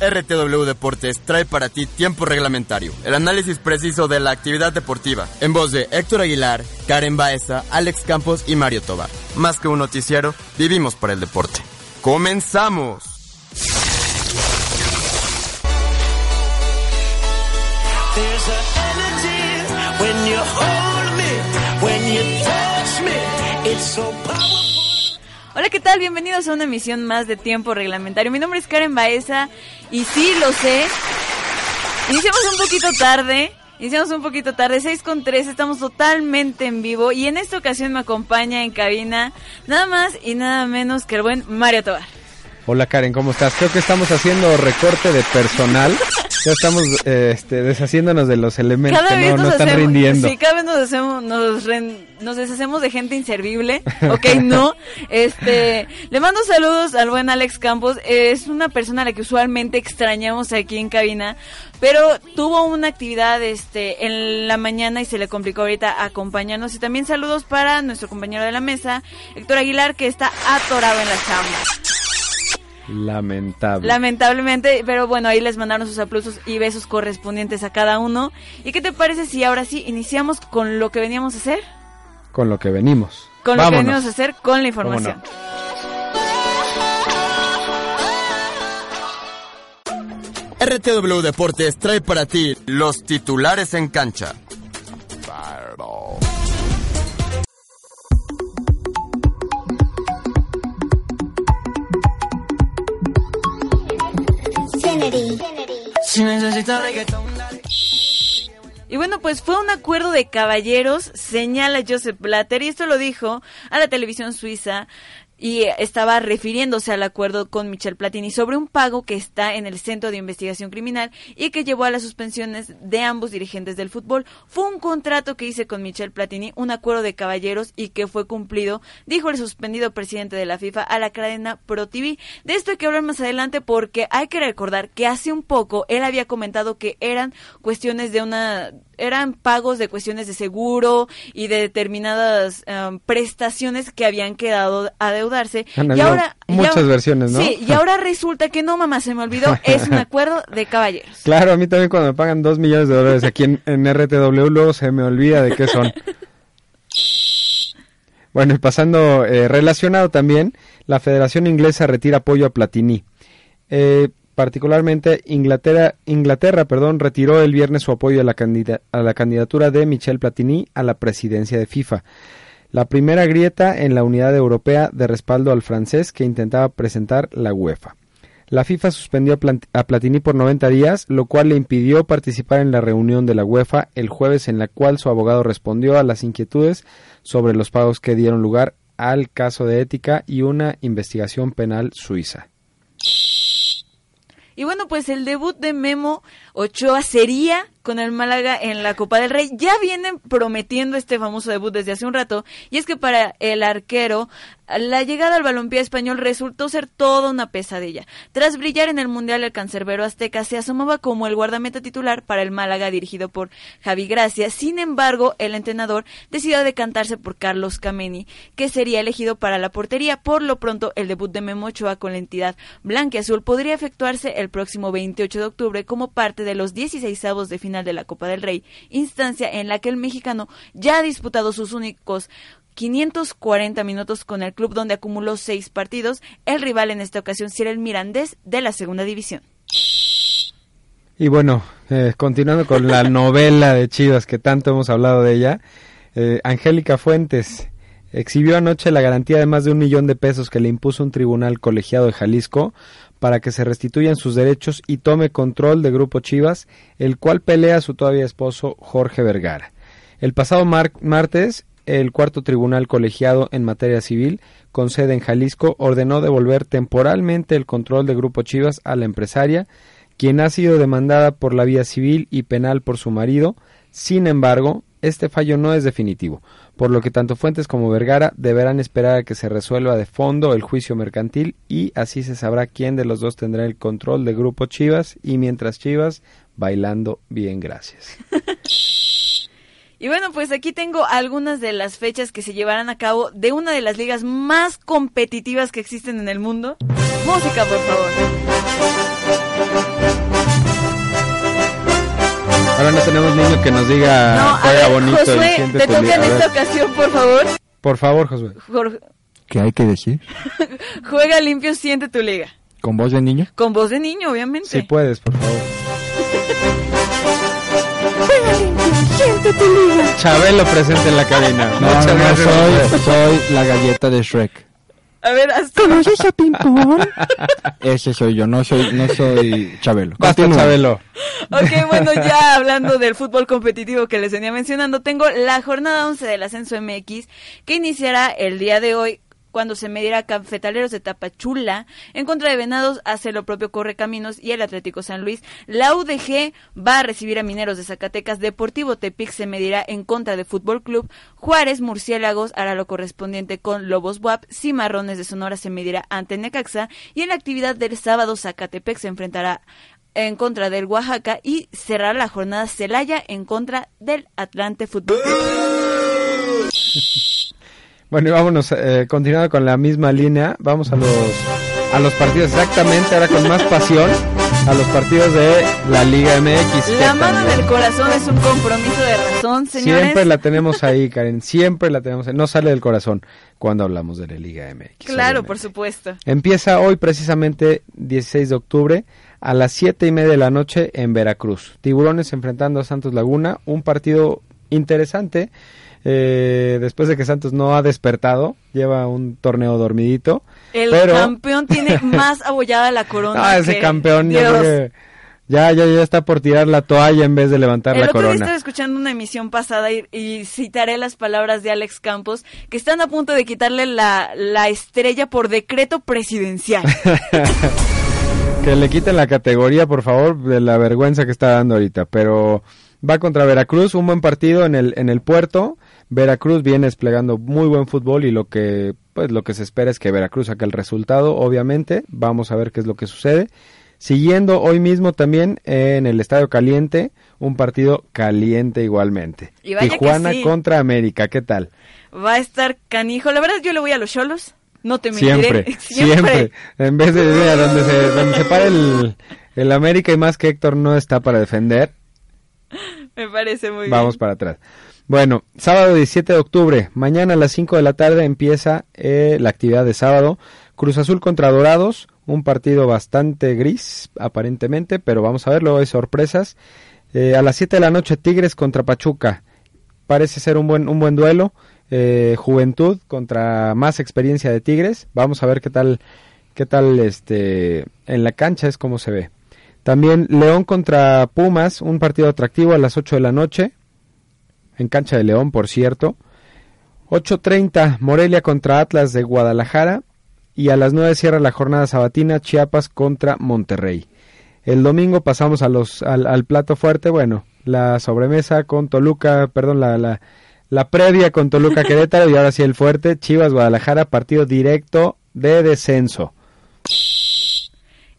RTW Deportes trae para ti tiempo reglamentario, el análisis preciso de la actividad deportiva, en voz de Héctor Aguilar, Karen Baeza, Alex Campos y Mario Tobar. Más que un noticiero, vivimos para el deporte. ¡Comenzamos! Hola, ¿qué tal? Bienvenidos a una emisión más de Tiempo Reglamentario. Mi nombre es Karen Baeza y sí, lo sé. Iniciamos un poquito tarde. Iniciamos un poquito tarde, 6 con 3, estamos totalmente en vivo y en esta ocasión me acompaña en cabina nada más y nada menos que el buen Mario Tobar. Hola Karen, ¿cómo estás? Creo que estamos haciendo recorte de personal. Ya estamos eh, este, deshaciéndonos de los elementos que no, no están hacemos, rindiendo. Sí, cada vez nos hacemos, nos, ren- nos deshacemos de gente inservible, ok, no. Este, le mando saludos al buen Alex Campos, es una persona a la que usualmente extrañamos aquí en cabina, pero tuvo una actividad este en la mañana y se le complicó ahorita acompañarnos. Y también saludos para nuestro compañero de la mesa, Héctor Aguilar, que está atorado en la chamba. Lamentable. Lamentablemente, pero bueno, ahí les mandaron sus aplausos y besos correspondientes a cada uno. ¿Y qué te parece si ahora sí iniciamos con lo que veníamos a hacer? Con lo que venimos. Con lo que Vámonos. venimos a hacer con la información. RTW Deportes trae para ti los titulares en cancha. Y bueno, pues fue un acuerdo de caballeros, señala Joseph Blatter, y esto lo dijo a la televisión suiza y estaba refiriéndose al acuerdo con Michel Platini sobre un pago que está en el Centro de Investigación Criminal y que llevó a las suspensiones de ambos dirigentes del fútbol. Fue un contrato que hice con Michel Platini, un acuerdo de caballeros y que fue cumplido, dijo el suspendido presidente de la FIFA a la cadena Pro TV. De esto hay que hablar más adelante porque hay que recordar que hace un poco él había comentado que eran cuestiones de una eran pagos de cuestiones de seguro y de determinadas em, prestaciones que habían quedado a deudarse. Han y ahora y muchas ahora- versiones, ¿no? Sí, y ahora resulta que no, mamá, se me olvidó, es un acuerdo de caballeros. Claro, a mí también cuando me pagan dos millones de dólares aquí en, en RTW, luego se me olvida de qué son. Bueno, y pasando eh, relacionado también, la Federación Inglesa retira apoyo a Platini. Eh, particularmente Inglaterra, Inglaterra perdón, retiró el viernes su apoyo a la, candida- a la candidatura de Michel Platini a la presidencia de FIFA. La primera grieta en la unidad europea de respaldo al francés que intentaba presentar la UEFA. La FIFA suspendió a Platini por 90 días, lo cual le impidió participar en la reunión de la UEFA el jueves en la cual su abogado respondió a las inquietudes sobre los pagos que dieron lugar al caso de ética y una investigación penal suiza. Y bueno, pues el debut de Memo Ochoa sería con el Málaga en la Copa del Rey. Ya vienen prometiendo este famoso debut desde hace un rato. Y es que para el arquero, la llegada al balompié español resultó ser toda una pesadilla. Tras brillar en el Mundial, el cancerbero azteca se asomaba como el guardameta titular para el Málaga dirigido por Javi Gracia. Sin embargo, el entrenador decidió decantarse por Carlos Cameni, que sería elegido para la portería. Por lo pronto, el debut de Memo Ochoa con la entidad blanqueazul podría efectuarse el próximo 28 de octubre como parte de los 16 de final de la Copa del Rey, instancia en la que el mexicano ya ha disputado sus únicos 540 minutos con el club donde acumuló seis partidos. El rival en esta ocasión será el Mirandés de la segunda división. Y bueno, eh, continuando con la novela de Chivas que tanto hemos hablado de ella, eh, Angélica Fuentes exhibió anoche la garantía de más de un millón de pesos que le impuso un tribunal colegiado de Jalisco para que se restituyan sus derechos y tome control de Grupo Chivas, el cual pelea a su todavía esposo Jorge Vergara. El pasado mar- martes, el cuarto tribunal colegiado en materia civil, con sede en Jalisco, ordenó devolver temporalmente el control de Grupo Chivas a la empresaria, quien ha sido demandada por la vía civil y penal por su marido. Sin embargo, este fallo no es definitivo, por lo que tanto Fuentes como Vergara deberán esperar a que se resuelva de fondo el juicio mercantil y así se sabrá quién de los dos tendrá el control de Grupo Chivas y mientras Chivas bailando bien gracias. Y bueno, pues aquí tengo algunas de las fechas que se llevarán a cabo de una de las ligas más competitivas que existen en el mundo. Música, por favor. Ahora no tenemos niño que nos diga No, juega ver, bonito y Josué, siente te tu toca liga". en esta ocasión, por favor. Por favor, Josué. Jor- ¿Qué hay que decir? Juega limpio, siente tu liga. ¿Con voz de niño? Con voz de niño, obviamente. Si puedes, por favor. Chabelo presente en la cabina. No, Muchas no, no, gracias, soy, soy la galleta de Shrek. A ver, haz tú. ¿Conoces a Pimpón? Ese soy yo, no soy, no soy Chabelo. Basta. Chabelo. Ok, bueno, ya hablando del fútbol competitivo que les venía mencionando, tengo la jornada 11 del Ascenso MX que iniciará el día de hoy cuando se medirá Cafetaleros de Tapachula en contra de Venados hace lo propio Correcaminos y el Atlético San Luis. La UDG va a recibir a Mineros de Zacatecas, Deportivo Tepic se medirá en contra de Fútbol Club, Juárez Murciélagos hará lo correspondiente con Lobos WAP, Cimarrones de Sonora se medirá ante Necaxa y en la actividad del sábado Zacatepec se enfrentará en contra del Oaxaca y cerrar la jornada Celaya en contra del Atlante Fútbol Club. Bueno, y vámonos, eh, continuando con la misma línea, vamos a los, a los partidos exactamente, ahora con más pasión, a los partidos de la Liga MX. La mano también del corazón es un compromiso de razón, señores. Siempre la tenemos ahí, Karen, siempre la tenemos ahí, no sale del corazón cuando hablamos de la Liga MX. Claro, obviamente. por supuesto. Empieza hoy precisamente 16 de octubre a las 7 y media de la noche en Veracruz. Tiburones enfrentando a Santos Laguna, un partido interesante. Eh, después de que Santos no ha despertado, lleva un torneo dormidito. El pero... campeón tiene más abollada la corona. Ah, ese que- campeón yo Dios. creo que ya, ya, ya está por tirar la toalla en vez de levantar El la otro día corona. estaba escuchando una emisión pasada y, y citaré las palabras de Alex Campos, que están a punto de quitarle la, la estrella por decreto presidencial. Que le quiten la categoría, por favor, de la vergüenza que está dando ahorita. Pero va contra Veracruz, un buen partido en el, en el puerto. Veracruz viene desplegando muy buen fútbol y lo que, pues, lo que se espera es que Veracruz saque el resultado, obviamente. Vamos a ver qué es lo que sucede. Siguiendo hoy mismo también en el Estadio Caliente, un partido caliente igualmente. Y Tijuana sí. contra América, ¿qué tal? Va a estar canijo. La verdad, yo le voy a los cholos. No te Siempre, mentiré. siempre, En vez de mira, donde se, donde se para el, el América y más que Héctor no está para defender, Me parece muy vamos bien. para atrás. Bueno, sábado 17 de octubre, mañana a las 5 de la tarde empieza eh, la actividad de sábado. Cruz Azul contra Dorados, un partido bastante gris aparentemente, pero vamos a ver, luego hay sorpresas. Eh, a las 7 de la noche Tigres contra Pachuca. Parece ser un buen, un buen duelo. Eh, juventud contra más experiencia de Tigres. Vamos a ver qué tal, qué tal este, en la cancha es como se ve. También León contra Pumas, un partido atractivo a las 8 de la noche. En cancha de León, por cierto. 8.30 Morelia contra Atlas de Guadalajara. Y a las 9 cierra la jornada sabatina Chiapas contra Monterrey. El domingo pasamos a los, al, al plato fuerte, bueno, la sobremesa con Toluca, perdón, la, la, la previa con Toluca Querétaro y ahora sí el fuerte, Chivas Guadalajara, partido directo de descenso.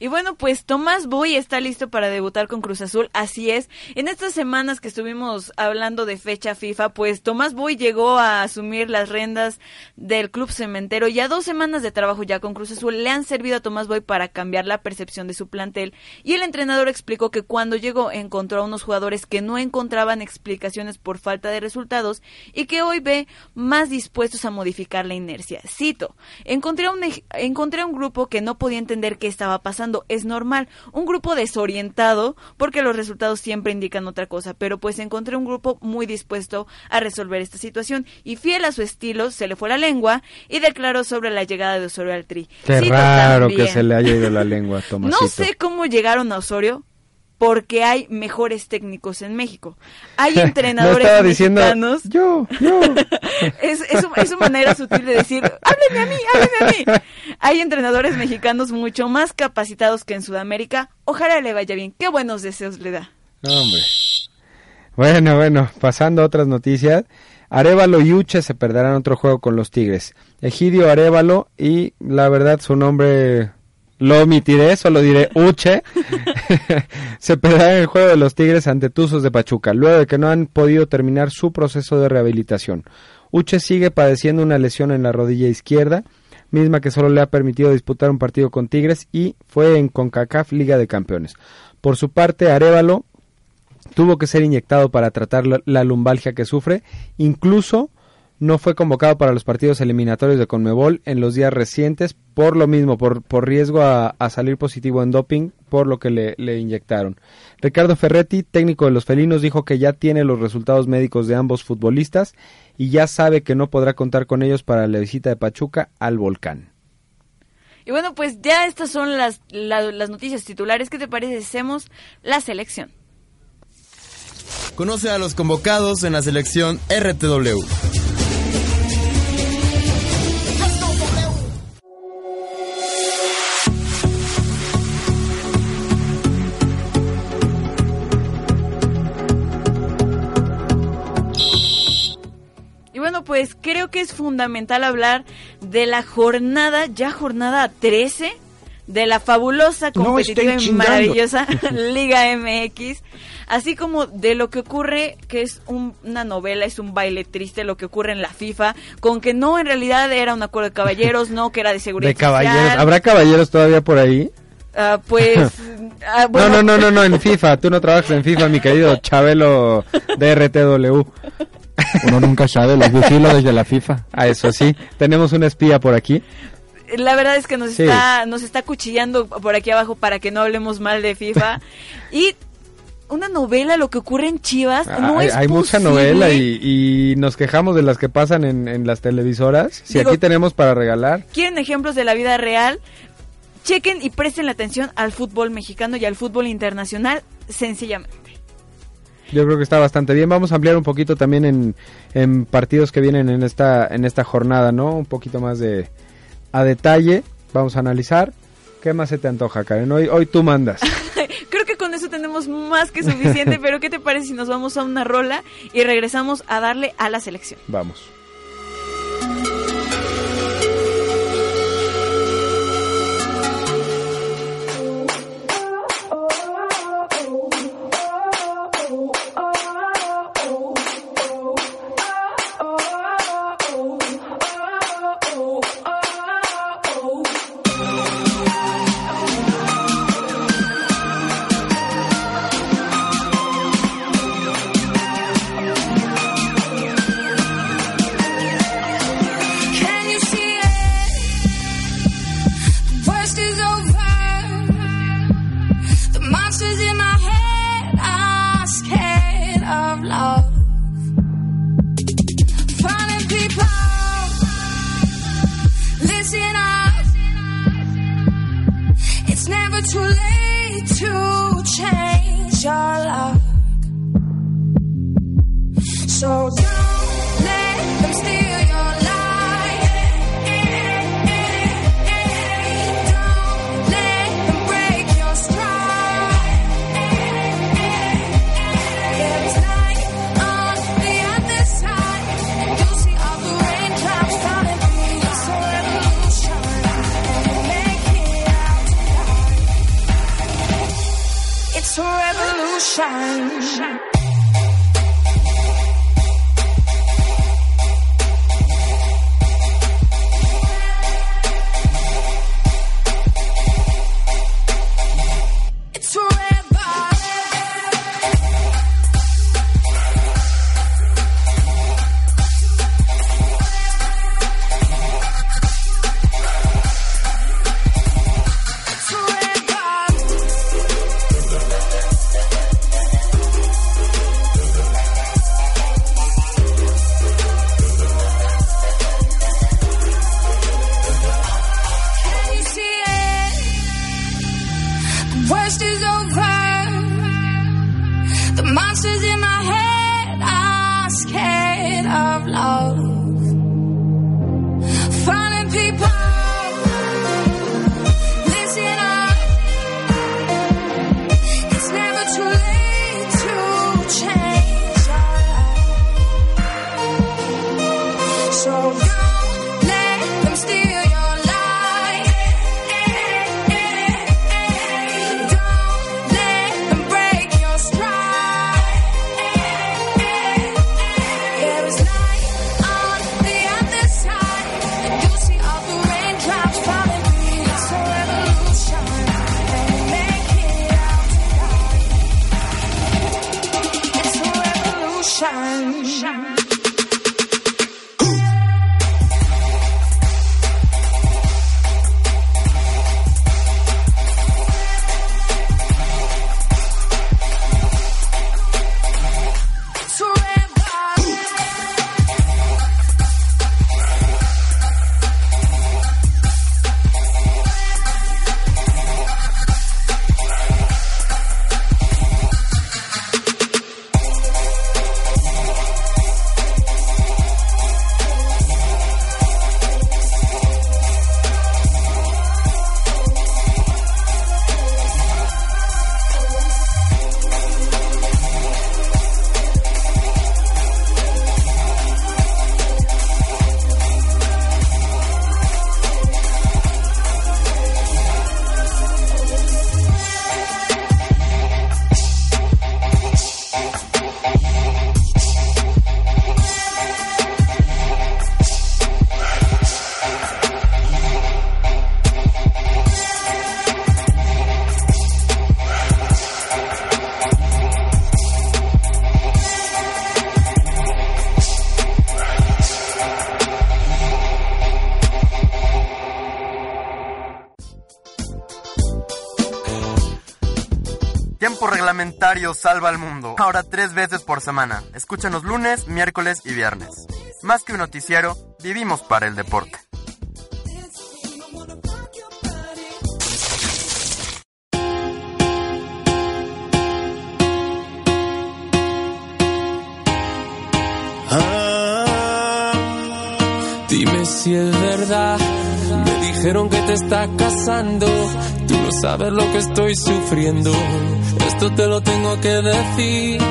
Y bueno, pues Tomás Boy está listo para debutar con Cruz Azul, así es. En estas semanas que estuvimos hablando de fecha FIFA, pues Tomás Boy llegó a asumir las rendas del Club Cementero y a dos semanas de trabajo ya con Cruz Azul le han servido a Tomás Boy para cambiar la percepción de su plantel. Y el entrenador explicó que cuando llegó encontró a unos jugadores que no encontraban explicaciones por falta de resultados y que hoy ve más dispuestos a modificar la inercia. Cito, encontré un, encontré un grupo que no podía entender qué estaba pasando. Es normal, un grupo desorientado porque los resultados siempre indican otra cosa, pero pues encontré un grupo muy dispuesto a resolver esta situación y fiel a su estilo se le fue la lengua y declaró sobre la llegada de Osorio al Tri. Qué Cito raro también, que se le haya ido la lengua Tomasito. No sé cómo llegaron a Osorio, porque hay mejores técnicos en México. Hay No entrenadores diciendo mexicanos. yo, yo. es, es, su manera sutil de decir, hábleme a mí, hábleme a mí. Hay entrenadores mexicanos mucho más capacitados que en Sudamérica. Ojalá le vaya bien. Qué buenos deseos le da. No, hombre. Bueno, bueno, pasando a otras noticias. Arevalo y Uche se perderán otro juego con los Tigres. Egidio Arevalo y la verdad su nombre lo omitiré, solo diré Uche. se perderán el juego de los Tigres ante Tuzos de Pachuca, luego de que no han podido terminar su proceso de rehabilitación. Uche sigue padeciendo una lesión en la rodilla izquierda, misma que solo le ha permitido disputar un partido con Tigres y fue en CONCACAF Liga de Campeones. Por su parte, Arevalo tuvo que ser inyectado para tratar la, lumbalgia que sufre, incluso no fue convocado para los partidos eliminatorios de Conmebol en los días recientes por lo mismo, por, por riesgo a salir positivo en doping, por lo que le, le inyectaron. Ricardo Ferretti, técnico de los felinos, dijo que ya tiene los resultados médicos de ambos futbolistas y ya sabe que no podrá contar con ellos para la visita de Pachuca al volcán. Y bueno, pues ya estas son las, la- las noticias titulares. ¿Qué te parece si hacemos la selección? Conoce a los convocados en la selección RTW. Pues creo que es fundamental hablar de la jornada, ya jornada 13, de la fabulosa, competitiva y maravillosa Liga MX, así como de lo que ocurre, que es un- una novela, es un baile triste lo que ocurre en la FIFA, con que no en realidad era un acuerdo de caballeros, no que era de seguridad De caballeros. social. ¿Habrá caballeros todavía por ahí? Ah, pues, ah, bueno, No, no, no, no, no, en FIFA. Tú no trabajas en FIFA, mi querido Chabelo de RTW. Uno nunca sabe, los vigilo desde la FIFA. A eso sí. Tenemos una espía por aquí. La verdad es que nos Sí. está nos está cuchillando por aquí abajo para que no hablemos mal de FIFA. y una novela, lo que ocurre en Chivas, no hay es hay mucha novela y, y nos quejamos de las que pasan en, en las televisoras. Si Digo- aquí tenemos para regalar. ¿Quieren ejemplos de la vida real? Chequen y presten la atención al fútbol mexicano y al fútbol internacional, sencillamente. Yo creo que está bastante bien. Vamos a ampliar un poquito también en, en partidos que vienen en esta, en esta jornada, ¿no? Un poquito más de a detalle. Vamos a analizar. ¿Qué más se te antoja, Karen? Hoy, hoy tú mandas. Creo que con eso tenemos más que suficiente, pero ¿qué te parece si nos vamos a una rola y regresamos a darle a la selección? Vamos. Never too late to change your luck. So don't shine. shine. Salva al mundo. Ahora tres veces por semana. Escúchanos lunes, miércoles y viernes. Más que un noticiero, vivimos para el deporte. Ah, dime si es verdad. Me dijeron que te está casando. Tú no sabes lo que estoy sufriendo. Esto te lo tengo que decir.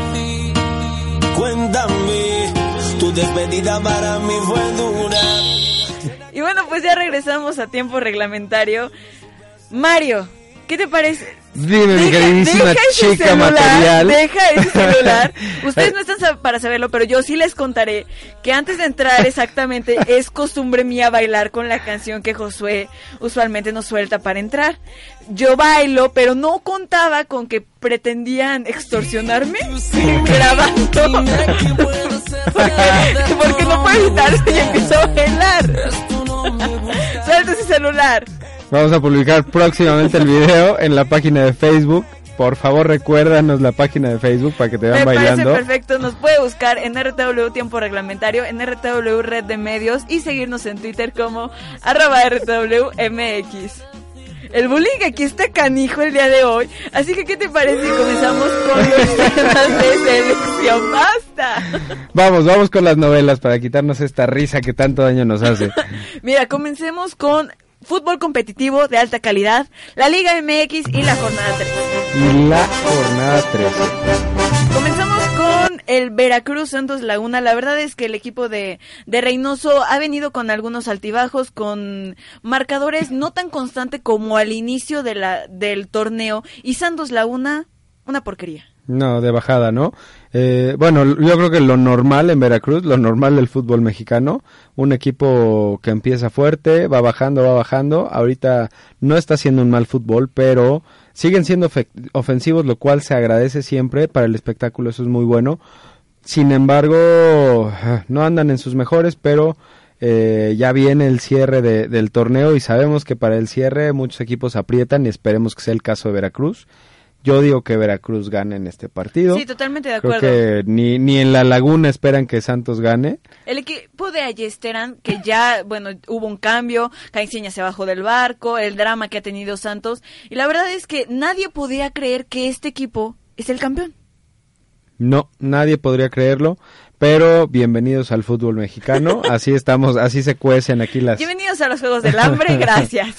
Cuéntame, tu despedida para mí fue dura. Y bueno, pues ya regresamos a tiempo reglamentario. Mario, ¿qué te parece? Dime, mi queridísima ese chica celular, material. Deja ese celular. Ustedes no están para saberlo, pero yo sí les contaré que antes de entrar exactamente es costumbre mía bailar con la canción que Josué usualmente nos suelta para entrar. Yo bailo, pero no contaba con que pretendían extorsionarme grabando. porque, porque no puedo evitarse y empiezo a bailar. Suelta ese celular. Vamos a publicar próximamente el video en la página de Facebook. Por favor, recuérdanos la página de Facebook para que te vean Me bailando. parece perfecto. Nos puede buscar en RTW Tiempo Reglamentario, en RTW Red de Medios y seguirnos en Twitter como arroba RTWMX. El bullying aquí está canijo el día de hoy. Así que, ¿qué te parece si comenzamos con los temas de selección? ¡Basta! Vamos, vamos con las novelas para quitarnos esta risa que tanto daño nos hace. Mira, comencemos con fútbol competitivo de alta calidad, la Liga MX y la jornada 3. Y la jornada 13. Comenzamos con el Veracruz Santos Laguna. La verdad es que el equipo de, de Reynoso ha venido con algunos altibajos, con marcadores no tan constantes como al inicio de la, del torneo. Y Santos Laguna, una porquería. No, de bajada, ¿no? Eh, bueno, yo creo que lo normal en Veracruz, lo normal del fútbol mexicano, un equipo que empieza fuerte, va bajando, va bajando, ahorita no está haciendo un mal fútbol, pero siguen siendo ofe- ofensivos, lo cual se agradece siempre para el espectáculo, eso es muy bueno. Sin embargo, no andan en sus mejores, pero eh, ya viene el cierre de- del torneo y sabemos que para el cierre muchos equipos aprietan y esperemos que sea el caso de Veracruz. Yo digo que Veracruz gane en este partido. Sí, totalmente de Creo acuerdo. que ni, ni en la laguna esperan que Santos gane. El equipo de Ayesteran, que ya, bueno, hubo un cambio, Caixinha se bajó del barco, el drama que ha tenido Santos, y la verdad es que nadie podía creer que este equipo es el campeón. No, nadie podría creerlo, pero bienvenidos al fútbol mexicano. Así estamos, así se cuecen aquí las. Bienvenidos a los Juegos del Hambre, gracias.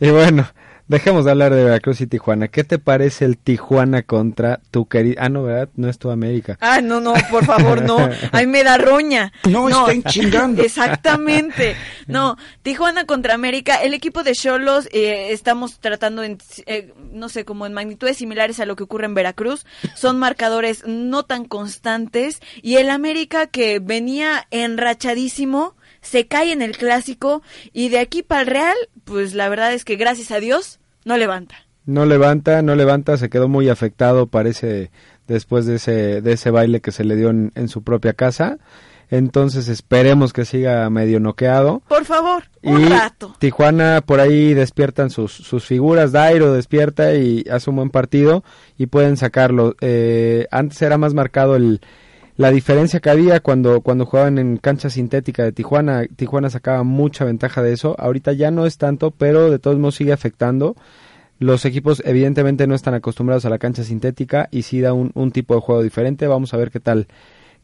Y bueno, dejemos de hablar de Veracruz y Tijuana. ¿Qué te parece el Tijuana contra tu querido? Ah, no, ¿verdad? No es tu América. Ah, no, no, por favor, no. Ay, me da roña. No, estén chingando. Exactamente. No, Tijuana contra América. El equipo de Cholos eh, estamos tratando en, eh, no sé, como en magnitudes similares a lo que ocurre en Veracruz. Son marcadores no tan constantes. Y el América que venía enrachadísimo se cae en el clásico y de aquí para el Real, pues la verdad es que gracias a Dios no levanta. No levanta, no levanta, se quedó muy afectado, parece, después de ese, de ese baile que se le dio en, en su propia casa. Entonces esperemos que siga medio noqueado. Por favor, un y rato. Tijuana por ahí despiertan sus, sus figuras, Dairo despierta y hace un buen partido y pueden sacarlo. Eh, antes era más marcado el, la diferencia que había cuando, cuando jugaban en cancha sintética de Tijuana. Tijuana sacaba mucha ventaja de eso. Ahorita ya no es tanto, pero de todos modos sigue afectando. Los equipos evidentemente no están acostumbrados a la cancha sintética y sí da un, un tipo de juego diferente. Vamos a ver qué tal,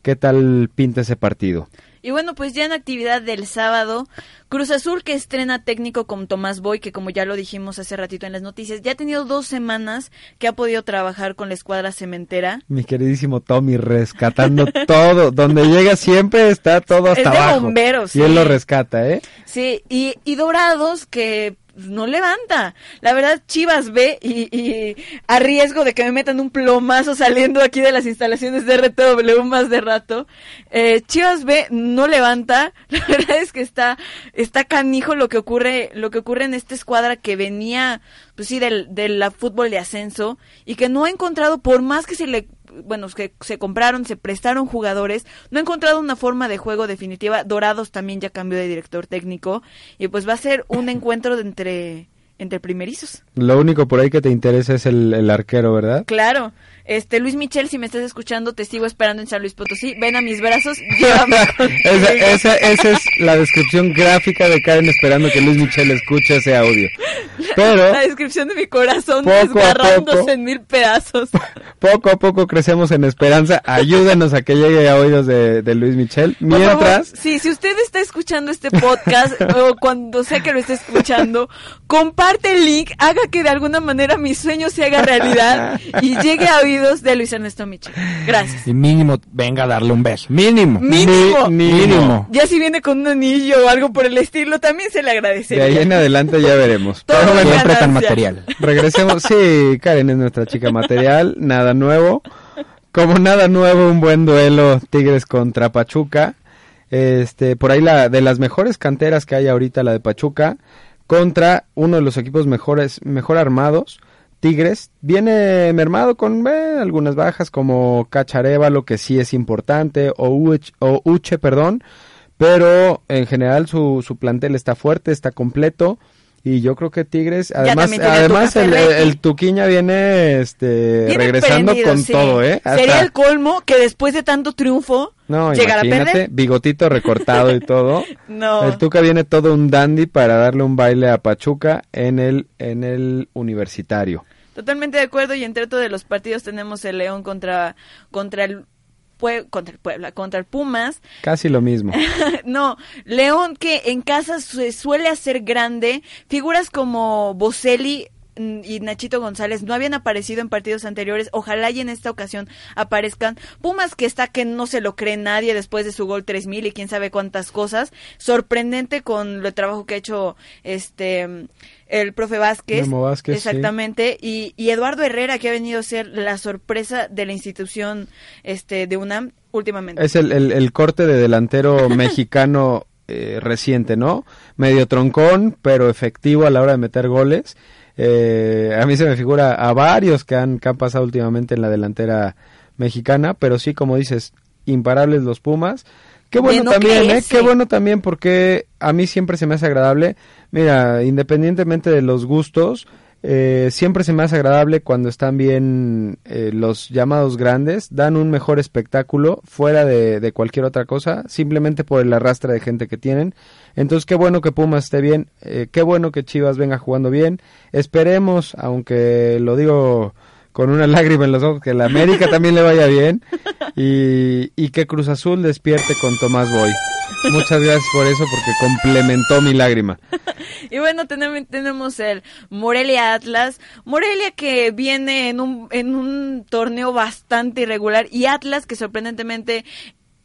qué tal pinta ese partido. Y bueno, pues ya en actividad del sábado, Cruz Azul que estrena técnico con Tomás Boy, que como ya lo dijimos hace ratito en las noticias, ya ha tenido dos semanas que ha podido trabajar con la escuadra cementera. Mi queridísimo Tommy rescatando todo, donde llega siempre está todo hasta Es de abajo. bomberos, y él sí. lo rescata, ¿eh? Sí, y, y Dorados que no levanta. La verdad, Chivas ve y, y a riesgo de que me metan un plomazo saliendo aquí de las instalaciones de RTW más de rato, eh, Chivas ve no levanta. La verdad es que está, está canijo lo que ocurre, lo que ocurre en esta escuadra que venía, pues sí, del, de la fútbol de ascenso y que no ha encontrado, por más que se le bueno, que se compraron, se prestaron jugadores, no ha encontrado una forma de juego definitiva. Dorados también ya cambió de director técnico y pues va a ser un encuentro de entre entre primerizos. Lo único por ahí que te interesa es el, el arquero, ¿verdad? Claro. Este Luis Michel, si me estás escuchando, te sigo esperando en San Luis Potosí. Ven a mis brazos, llévame esa, esa, esa es la descripción gráfica de Karen esperando que Luis Michel escuche ese audio. Pero La descripción de mi corazón desgarrándose poco. en mil pedazos. poco a poco crecemos en esperanza. Ayúdenos a que llegue a oídos de, de Luis Michel. Favor, Mientras, sí, si usted está escuchando este podcast o cuando sea que lo esté escuchando, comparte el link, haga que de alguna manera mi sueño se haga realidad y llegue a oídos de Luis Ernesto Michel. Gracias. Y mínimo venga a darle un beso. Mínimo. Mínimo. Mi- Mínimo. Ya si viene con un anillo o algo por el estilo, también se le de ahí agradecería. en adelante ya veremos. Todo Pero bueno, Siempre tan material. Regresemos, sí, Karen es nuestra chica material, nada nuevo. Como nada nuevo, un buen duelo Tigres contra Pachuca. Este, por ahí la de las mejores canteras que hay ahorita la de Pachuca contra uno de los equipos mejores mejor armados. Tigres viene mermado con eh, algunas bajas como Cachareva, que sí es importante, o, Uch- o Uche, perdón, pero en general su, su plantel está fuerte, está completo. Y yo creo que Tigres, además, además el, Tuquiña viene este Viene regresando con sí. todo, ¿eh? Hasta- Sería el colmo que después de tanto triunfo no, llegara a imagínate, perder. bigotito recortado y todo. No. El Tuca viene todo un dandy para darle un baile a Pachuca en el en el universitario. Totalmente de acuerdo y entre todos los partidos tenemos el León contra contra el contra el Puebla, contra el Pumas. Casi lo mismo. no, León que en casa se suele hacer grande. Figuras como Boselli y Nachito González no habían aparecido en partidos anteriores. Ojalá y en esta ocasión aparezcan. Pumas que está que no se lo cree nadie después de su gol 3000 y quién sabe cuántas cosas. Sorprendente con el trabajo que ha hecho este el profe Vázquez. Memo Vázquez, sí. Exactamente. Y, y Eduardo Herrera que ha venido a ser la sorpresa de la institución este de UNAM últimamente. Es el, el, el corte de delantero mexicano eh, reciente, ¿no? Medio troncón, pero efectivo a la hora de meter goles. Eh, a mí se me figura a varios que han, que han pasado últimamente en la delantera mexicana, pero sí, como dices, imparables los Pumas. Qué bueno no también, ¿eh? Qué bueno también porque a mí siempre se me hace agradable. Mira, independientemente de los gustos, eh, siempre se me hace agradable cuando están bien eh, los llamados grandes, dan un mejor espectáculo fuera de, de cualquier otra cosa, simplemente por el arrastre de gente que tienen. Entonces, qué bueno que Pumas esté bien, eh, qué bueno que Chivas venga jugando bien. Esperemos, aunque lo digo con una lágrima en los ojos, que la América también le vaya bien y, y que Cruz Azul despierte con Tomás Boy. Muchas gracias por eso, porque complementó mi lágrima. Y bueno, tenemos, el Morelia Atlas. Morelia que viene en un, en un torneo bastante irregular y Atlas que sorprendentemente,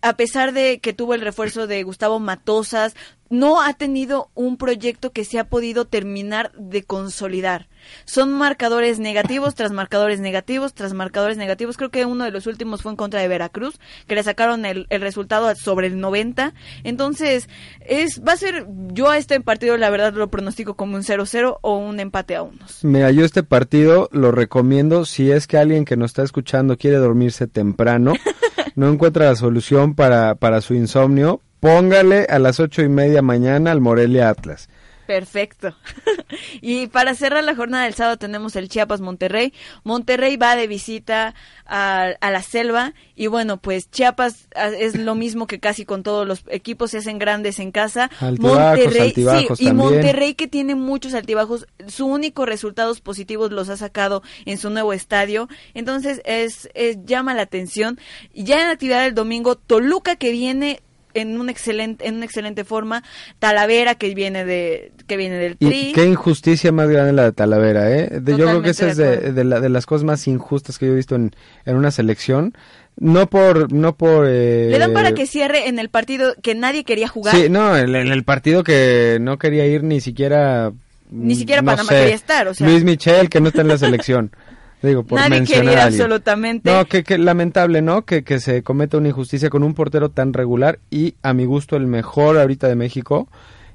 a pesar de que tuvo el refuerzo de Gustavo Matosas, no ha tenido un proyecto que se ha podido terminar de consolidar. Son marcadores negativos tras marcadores negativos tras marcadores negativos. Creo que uno de los últimos fue en contra de Veracruz, que le sacaron el, el resultado sobre el 90. Entonces, es va a ser, yo a este partido la verdad lo pronostico como un 0-0 o un empate a unos. Mira, yo este partido lo recomiendo si es que alguien que nos está escuchando quiere dormirse temprano, no encuentra la solución para, para su insomnio, póngale a las ocho y media mañana al Morelia Atlas. Perfecto. y para cerrar la jornada del sábado tenemos el Chiapas Monterrey. Monterrey va de visita a, a la selva y bueno, pues Chiapas ah, es lo mismo que casi con todos los equipos se hacen grandes en casa. Altibajos, altibajos sí, y. Monterrey que tiene muchos altibajos, su único resultados positivos los ha sacado en su nuevo estadio. Entonces es, es llama la atención. Ya en actividad del domingo Toluca que viene en un excelente en una excelente forma Talavera que viene de que viene del Tri Y qué injusticia más grande la de Talavera, ¿eh? De- yo creo que esa es de de la- de las cosas más injustas que yo he visto en, en una selección. No por... No por eh, le dan para que cierre en el partido que nadie quería jugar Sí, no, en, en el partido que no quería ir ni siquiera... Ni siquiera no Panamá sé, quería estar, o sea. Luis Michel, que no está en la selección. Digo, por nadie mencionar quería absolutamente No, que, que lamentable, ¿no? Que, que se cometa una injusticia con un portero tan regular y a mi gusto el mejor ahorita de México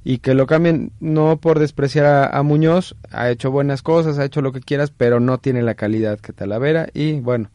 y que lo cambien no por despreciar a, a Muñoz, ha hecho buenas cosas, ha hecho lo que quieras, pero no tiene la calidad que Talavera y bueno,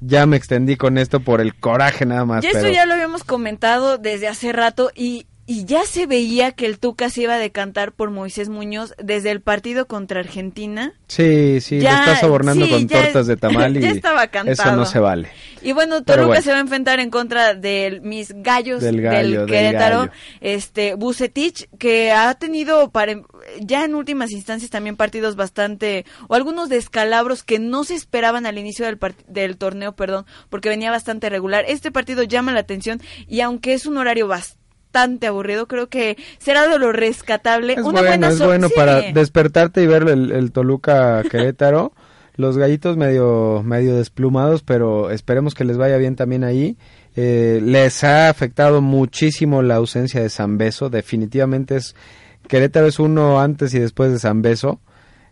ya me extendí con esto por el coraje nada más. Y esto pero- ya lo habíamos comentado desde hace rato y, y ya se veía que el Tuca se iba a decantar por Moisés Muñoz desde el partido contra Argentina. Sí, sí, Ya, lo está sobornando sí, con ya- tortas de tamal y ya estaba eso cantado. no se vale. Y bueno, Toluca bueno. se va a enfrentar en contra de mis gallos Del gallo, del Querétaro, este Bucetich, que ha tenido para, ya en últimas instancias también partidos bastante, o algunos descalabros que no se esperaban al inicio del, del torneo, perdón, porque venía bastante regular. Este partido llama la atención y aunque es un horario bastante aburrido, creo que será de lo rescatable. Es Una bueno, buena es so- bueno sí. para despertarte y ver el, el Toluca Querétaro. Los gallitos medio, medio desplumados, pero esperemos que les vaya bien también ahí. Eh, les ha afectado muchísimo la ausencia de Zambeso. Definitivamente es Querétaro es uno antes y después de Zambeso.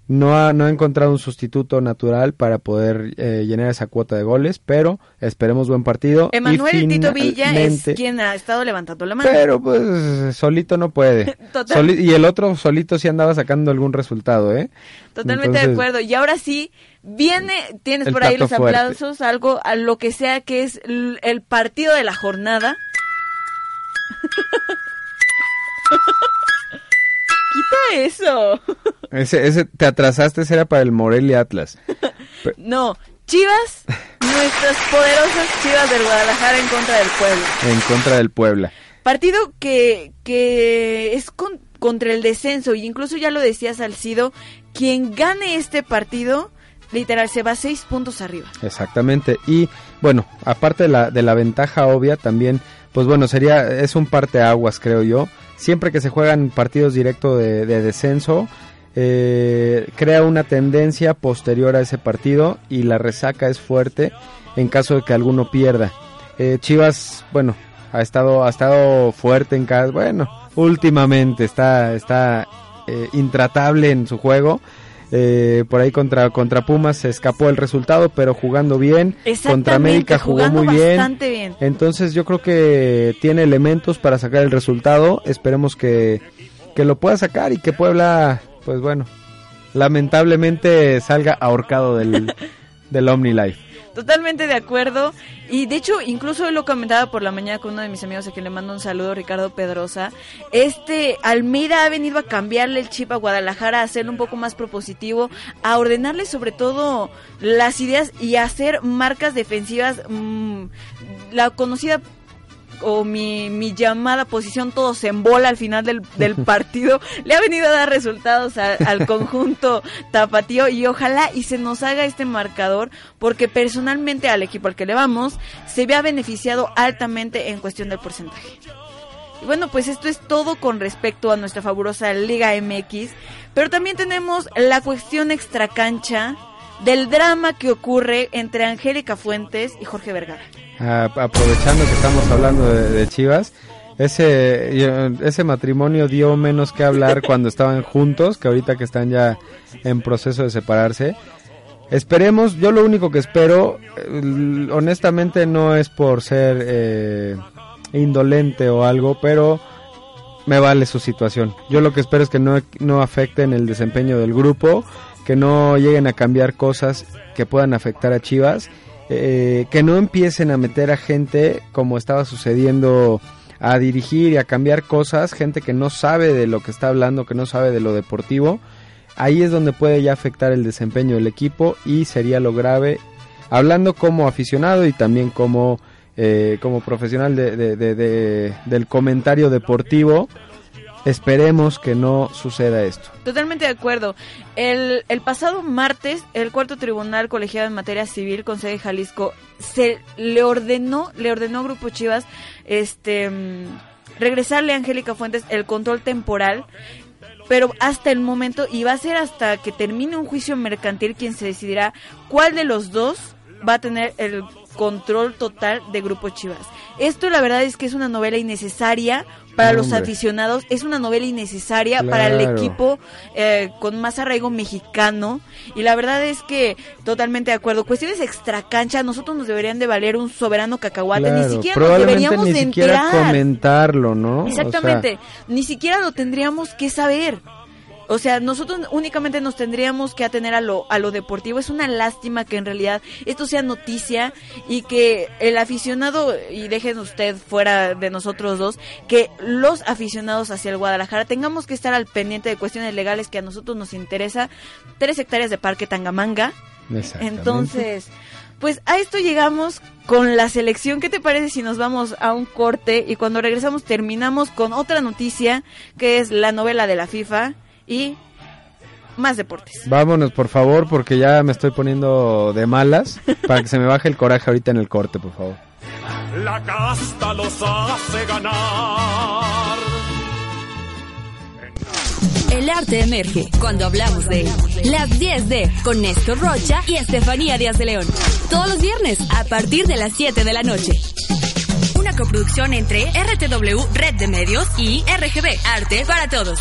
No ha, no ha encontrado un sustituto natural para poder eh, llenar esa cuota de goles, pero esperemos buen partido. Emanuel Tito Villa es quien ha estado levantando la mano. pero pues solito no puede. Soli- y el otro solito sí andaba sacando algún resultado, ¿eh? Totalmente de acuerdo. Y ahora sí, viene, tienes por ahí los fuerte. aplausos, algo a lo que sea que es el partido de la jornada. Quita eso. Ese, ese, te atrasaste, ese era para el Morelia Atlas. No, Chivas, nuestras poderosas Chivas del Guadalajara en contra del pueblo. En contra del Puebla. Partido que, que es con- contra el descenso, y incluso ya lo decía Salcido, quien gane este partido, literal, se va seis puntos arriba. Exactamente. Y bueno, aparte de la, de la ventaja obvia, también, pues bueno, sería, es un parteaguas, creo yo. Siempre que se juegan partidos directos de, de descenso, eh, crea una tendencia posterior a ese partido y la resaca es fuerte en caso de que alguno pierda. Eh, Chivas, bueno, ha estado, ha estado fuerte en cada, bueno, últimamente está, está eh, intratable en su juego. Eh, por ahí contra, contra Pumas se escapó el resultado, pero jugando bien. Contra América jugó muy bien. bien. Entonces yo creo que tiene elementos para sacar el resultado. Esperemos que, que lo pueda sacar y que Puebla, pues bueno, lamentablemente salga ahorcado del, del OmniLife. Totalmente de acuerdo. Y de hecho, incluso hoy lo comentaba por la mañana con uno de mis amigos a quien le mando un saludo, Ricardo Pedrosa. Este Almeida ha venido a cambiarle el chip a Guadalajara, a hacerlo un poco más propositivo, a ordenarle sobre todo las ideas y a hacer marcas defensivas. mm, la conocida o mi, mi llamada posición todos en bola al final del, del partido le ha venido a dar resultados a- al conjunto tapatío y ojalá y se nos haga este marcador porque personalmente al equipo al que le vamos se vea beneficiado altamente en cuestión del porcentaje. Y bueno, pues esto es todo con respecto a nuestra fabulosa Liga MX, pero también tenemos la cuestión extracancha del drama que ocurre entre Angélica Fuentes y Jorge Vergara. Ah, aprovechando que estamos hablando de, de Chivas, ese, yo- ese matrimonio dio menos que hablar cuando estaban juntos, que ahorita que están ya en proceso de separarse. Esperemos, yo lo único que espero, eh, honestamente no es por ser eh, indolente o algo, pero me vale su situación. Yo lo que espero es que no, no afecten el desempeño del grupo, que no lleguen a cambiar cosas que puedan afectar a Chivas, eh, que no empiecen a meter a gente como estaba sucediendo a dirigir y a cambiar cosas, gente que no sabe de lo que está hablando, que no sabe de lo deportivo. Ahí es donde puede ya afectar el desempeño del equipo y sería lo grave, hablando como aficionado y también como, eh, como profesional de- de- de- de- del comentario deportivo. Esperemos que no suceda esto. Totalmente de acuerdo. El, el pasado martes, el cuarto tribunal colegiado en materia civil con sede Jalisco se le ordenó, le ordenó a Grupo Chivas, este, regresarle a Angélica Fuentes el control temporal, pero hasta el momento y va a ser hasta que termine un juicio mercantil quien se decidirá cuál de los dos va a tener el control total de Grupo Chivas. Esto la verdad es que es una novela innecesaria para los aficionados, es una novela innecesaria para el equipo eh, con más arraigo mexicano y la verdad es que totalmente de acuerdo. Cuestiones extracancha, nosotros nos deberían de valer un soberano cacahuate, Claro, ni siquiera nos deberíamos ni de siquiera enterar. comentarlo, ¿no? O sea, Exactamente, ni siquiera lo tendríamos que saber. O sea, nosotros únicamente nos tendríamos que atener a lo, a lo deportivo. Es una lástima que en realidad esto sea noticia y que el aficionado, y dejen usted fuera de nosotros dos, que los aficionados hacia el Guadalajara tengamos que estar al pendiente de cuestiones legales que a nosotros nos interesa. Tres hectáreas de parque Tangamanga. Entonces, pues a esto llegamos con la selección. ¿Qué te parece si nos vamos a un corte y cuando regresamos terminamos con otra noticia que es la novela de la FIFA y más deportes? Vámonos, por favor, porque ya me estoy poniendo de malas para que se me baje el coraje ahorita en el corte, por favor. La casta los hace ganar. El arte emerge cuando hablamos de él. Las 10 de con Néstor Rocha y Estefanía Díaz de León. Todos los viernes a partir de las 7 de la noche. Una coproducción entre RTW Red de Medios y RGB Arte para Todos.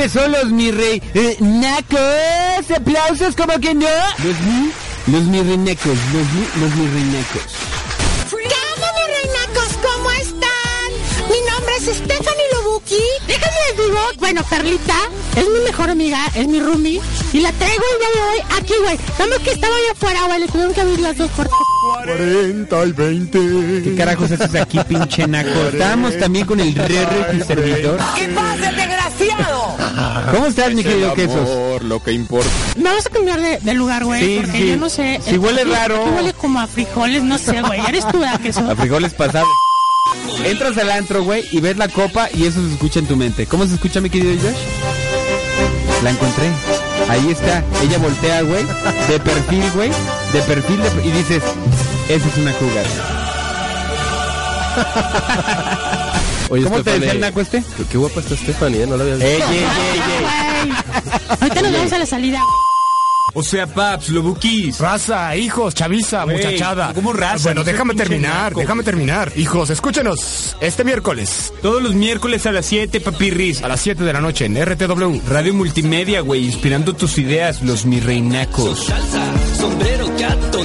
Ya empezó los mi rey eh, nacos, aplausos como que no. Los mi, los mi reinacos, los mi, los mi reinacos. ¿Qué onda, mis reinacos? ¿Cómo están? Mi nombre es Stephanie Lobuki. Déjenme les digo, bueno, Perlita es mi mejor amiga, es mi roomie. Y la traigo el día de hoy aquí, güey. Vamos que estaba allá afuera, güey. Le tuvieron que abrir las dos puertas. 40 y 20. ¿Qué carajos haces aquí, pinche naco? Estábamos también con el Rere, tu servidor. ¿Qué pasa, desgraciado? ¿Cómo estás, mi querido Quesos? lo que importa. Me vas a cambiar de, de lugar, güey. Sí, porque sí. yo no sé. Sí huele raro. Aquí huele como a frijoles, no sé, güey. Eres tú, ¿verdad, queso? A frijoles pasados. Entras al antro, güey, y ves la copa y eso se escucha en tu mente. ¿Cómo se escucha, mi querido Josh? La encontré. Ahí está. Ella voltea, güey, de perfil, güey, de perfil de- y dices, esa es una cougar. Oye, ¿Cómo te decía el naco este? Qué, qué guapa está Stephanie, ¿eh? No la había visto. Ey, ey, ey, ey. Ahorita nos vamos a la salida. O sea, paps, lobuquis. Raza, hijos, chaviza, muchachada. ¿cómo raza? Bueno, déjame terminar, déjame terminar. Hijos, escúchenos este miércoles. Todos los miércoles a las 7, papirris. A las 7 de la noche en RTW. Radio Multimedia, güey, inspirando tus ideas, los mi reinacos. Salsa, sombrero, gato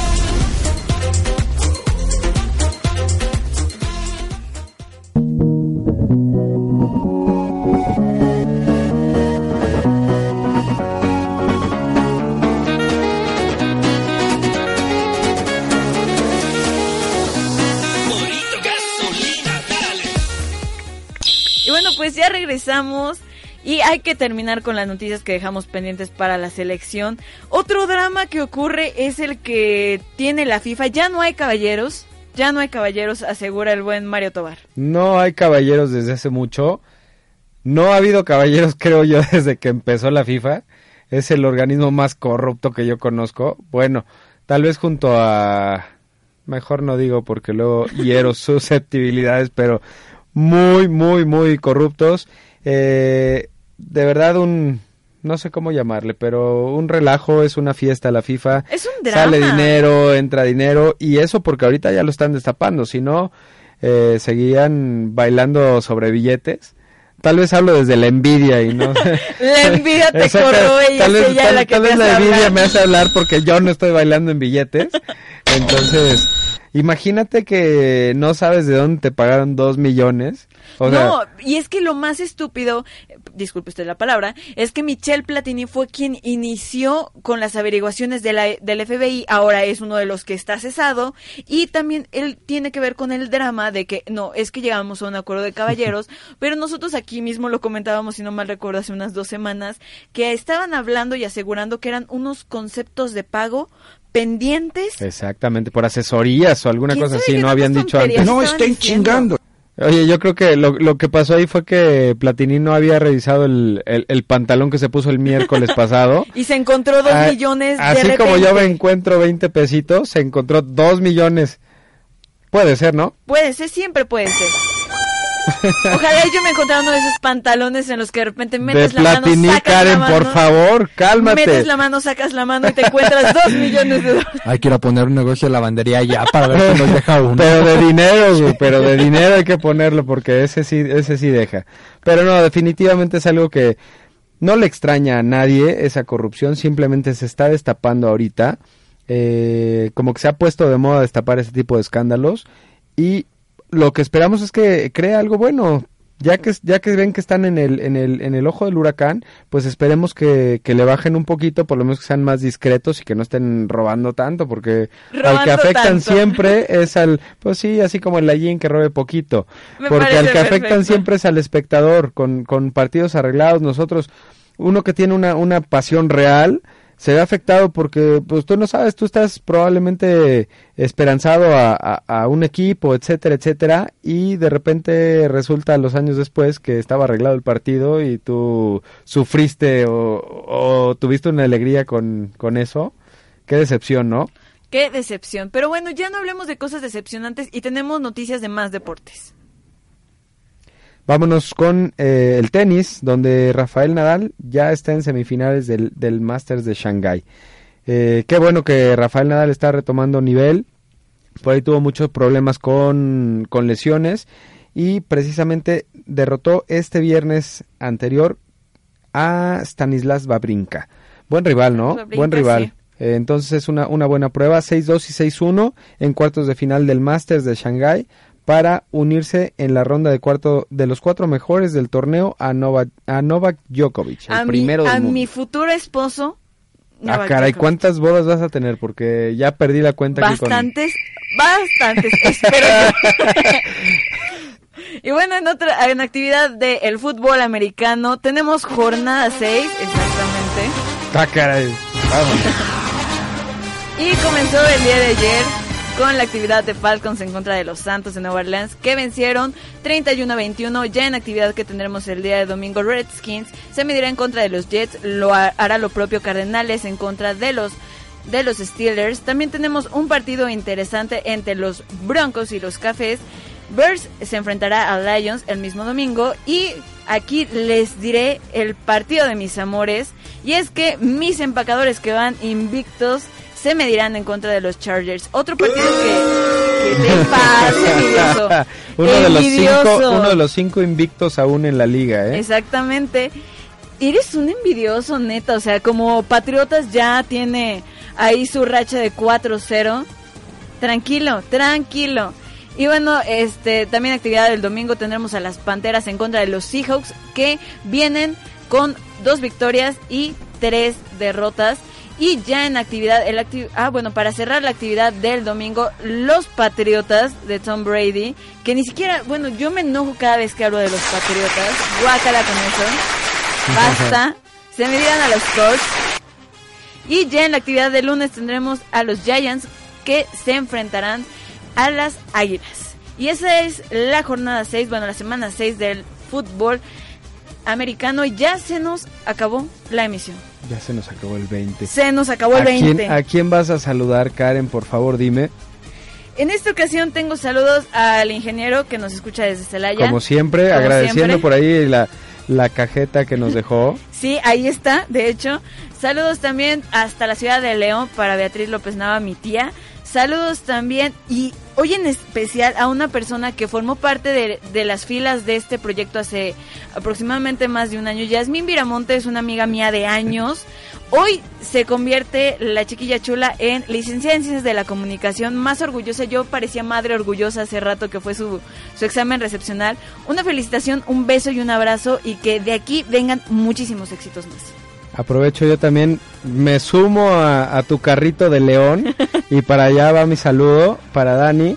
Pues ya regresamos y hay que terminar con las noticias que dejamos pendientes para la selección. Otro drama que ocurre es el que tiene la FIFA. Ya no hay caballeros, ya no hay caballeros, asegura el buen Mario Tobar. No hay caballeros desde hace mucho. No ha habido caballeros, creo yo, desde que empezó la FIFA. Es el organismo más corrupto que yo conozco. Bueno, tal vez junto a... Mejor no digo porque luego hiero susceptibilidades, pero muy, muy, muy corruptos. Eh, de verdad un... No sé cómo llamarle, pero un relajo, es una fiesta la FIFA. Es un drama. Sale dinero, entra dinero, y eso porque ahorita ya lo están destapando, si no, eh, seguían bailando sobre billetes. Tal vez hablo desde la envidia y no. La envidia te corroe y tal vez, ella tal- la que tal vez la envidia hablar. me hace hablar porque yo no estoy bailando en billetes. Entonces, imagínate que no sabes de dónde te pagaron dos millones. O sea, no, y es que lo más estúpido, disculpe usted la palabra, es que Michel Platini fue quien inició con las averiguaciones de la, del FBI, ahora es uno de los que está cesado, y también él tiene que ver con el drama de que, no, es que llegamos a un acuerdo de caballeros, pero nosotros aquí mismo lo comentábamos, si no mal recuerdo, hace unas dos semanas, que estaban hablando y asegurando que eran unos conceptos de pago pendientes Exactamente, por asesorías o alguna ¿Quién cosa así, no habían dicho antes. No estén chingando. Oye, yo creo que lo, lo que pasó ahí fue que Platini no había revisado el, el- el pantalón que se puso el miércoles pasado. y se encontró dos Ah, millones de Así como yo me encuentro 20 pesitos, se encontró 2 millones. Puede ser, ¿no? Puede ser, siempre puede ser. Ojalá yo me encontrara uno de esos pantalones en los que de repente De metes la mano, sacas Karen, la mano, por favor, cálmate. metes la mano, sacas la mano y te encuentras dos millones de dólares. Hay que ir a poner un negocio de lavandería ya para ver si nos deja uno. Pero de dinero, güey, pero de dinero hay que ponerlo porque ese sí, ese sí deja. Pero no, definitivamente es algo que no le extraña a nadie esa corrupción, simplemente se está destapando ahorita. Eh, como que se ha puesto de moda destapar ese tipo de escándalos y lo que esperamos es que crea algo bueno. Ya que, ya que ven que están en el, en el, en el ojo del huracán, pues esperemos que, que le bajen un poquito, por lo menos que sean más discretos y que no estén robando tanto, porque al que afectan tanto. siempre es al, pues sí, así como el Allín que robe poquito, Me porque al que afectan siempre es al espectador, con, con partidos arreglados, nosotros, uno que tiene una, una pasión real, se ve afectado porque pues tú no sabes, tú estás probablemente esperanzado a, a- un equipo, etcétera, etcétera, y de repente resulta los años después que estaba arreglado el partido y tú sufriste o, o tuviste una alegría con, con eso. Qué decepción, ¿no? Qué decepción. Pero bueno, ya no hablemos de cosas decepcionantes y tenemos noticias de más deportes. Vámonos con eh, el tenis, donde Rafael Nadal ya está en semifinales del, del Masters de Shanghái. Eh, qué bueno que Rafael Nadal está retomando nivel. Por ahí tuvo muchos problemas con, con lesiones y precisamente derrotó este viernes anterior a Stanislas Babrinka. Buen rival, ¿no? Buen rival. sí. Eh, entonces es una, una buena prueba, 6-2 y 6-1 en cuartos de final del Masters de Shanghái para unirse en la ronda de cuarto de los cuatro mejores del torneo a Novak, a Novak Djokovic, el A, mi, primero del a mundo. mi futuro esposo Ya va Ah, caray, acabar. ¿cuántas bodas vas a tener? Porque ya perdí la cuenta aquí con... Bastantes, bastantes, espero. Y bueno, en otra en actividad del fútbol americano tenemos jornada 6, exactamente. Ah, caray. Vamos. Y comenzó el día de ayer con la actividad de Falcons en contra de los Santos de Nueva Orleans, que vencieron 31 a 21. Ya en actividad que tendremos el día de domingo, Redskins se medirá en contra de los Jets, lo ha- hará lo propio Cardenales en contra de los de los Steelers. También tenemos un partido interesante entre los Broncos y los Cafés. Bears se enfrentará a Lions el mismo domingo y aquí les diré el partido de mis amores y es que mis empacadores que van invictos se medirán en contra de los Chargers. Otro partido que, que te envidioso. uno, de los cinco, uno de los cinco invictos aún en la liga, ¿eh? Exactamente. Eres un envidioso, neta. O sea, como Patriotas ya tiene ahí su racha de 4-0. Tranquilo, tranquilo. Y bueno, este también actividad del domingo tendremos a las Panteras en contra de los Seahawks que vienen con dos victorias y tres derrotas. Y ya en actividad, el acti- ah bueno, para cerrar la actividad del domingo, los Patriotas de Tom Brady, que ni siquiera, bueno, yo me enojo cada vez que hablo de los Patriotas, guácala con eso, basta, se medirán a los Colts. Y ya en la actividad del lunes tendremos a los Giants que se enfrentarán a las Águilas. Y esa es la jornada 6, bueno, la semana 6 del fútbol americano. Ya se nos acabó la emisión. Ya se nos acabó el 20. Se nos acabó el ¿A quién- 20. ¿A quién vas a saludar, Karen? Por favor, dime. En esta ocasión tengo saludos al ingeniero que nos escucha desde Celaya. Como siempre, Como agradeciendo siempre. por ahí la, la cajeta que nos dejó. Sí, ahí está, de hecho. Saludos también hasta la ciudad de León para Beatriz López Nava, mi tía. Saludos también y hoy en especial a una persona que formó parte de, de las filas de este proyecto hace aproximadamente más de un año. Yasmín Viramonte es una amiga mía de años. Hoy se convierte la chiquilla chula en licenciada en Ciencias de la Comunicación, más orgullosa. Yo parecía madre orgullosa hace rato que fue su, su examen recepcional. Una felicitación, un beso y un abrazo y que de aquí vengan muchísimos éxitos más. Aprovecho yo también, me sumo a, a tu carrito de león y para allá va mi saludo para Dani,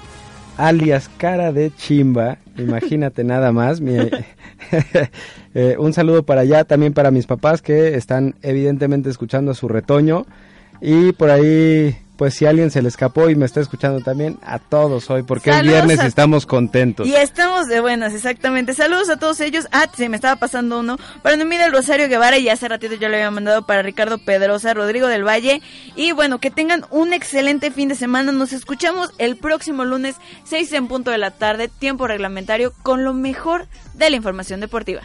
alias cara de chimba, imagínate nada más. mi- eh, un saludo para allá, también para mis papás que están evidentemente escuchando a su retoño y por ahí, pues si alguien se le escapó y me está escuchando también, a todos hoy, porque es viernes a- y estamos contentos. Y estamos de buenas, exactamente. Saludos a todos ellos. Ah, se me estaba pasando uno. Para Noemí del Rosario Guevara, y hace ratito yo le había mandado para Ricardo Pedrosa, Rodrigo del Valle. Y bueno, que tengan un excelente fin de semana. Nos escuchamos el próximo lunes, 6 en punto de la tarde, tiempo reglamentario, con lo mejor de la información deportiva.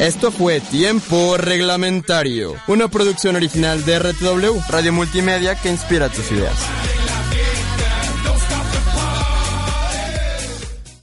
Esto fue Tiempo Reglamentario, una producción original de RTW, Radio Multimedia que inspira tus ideas.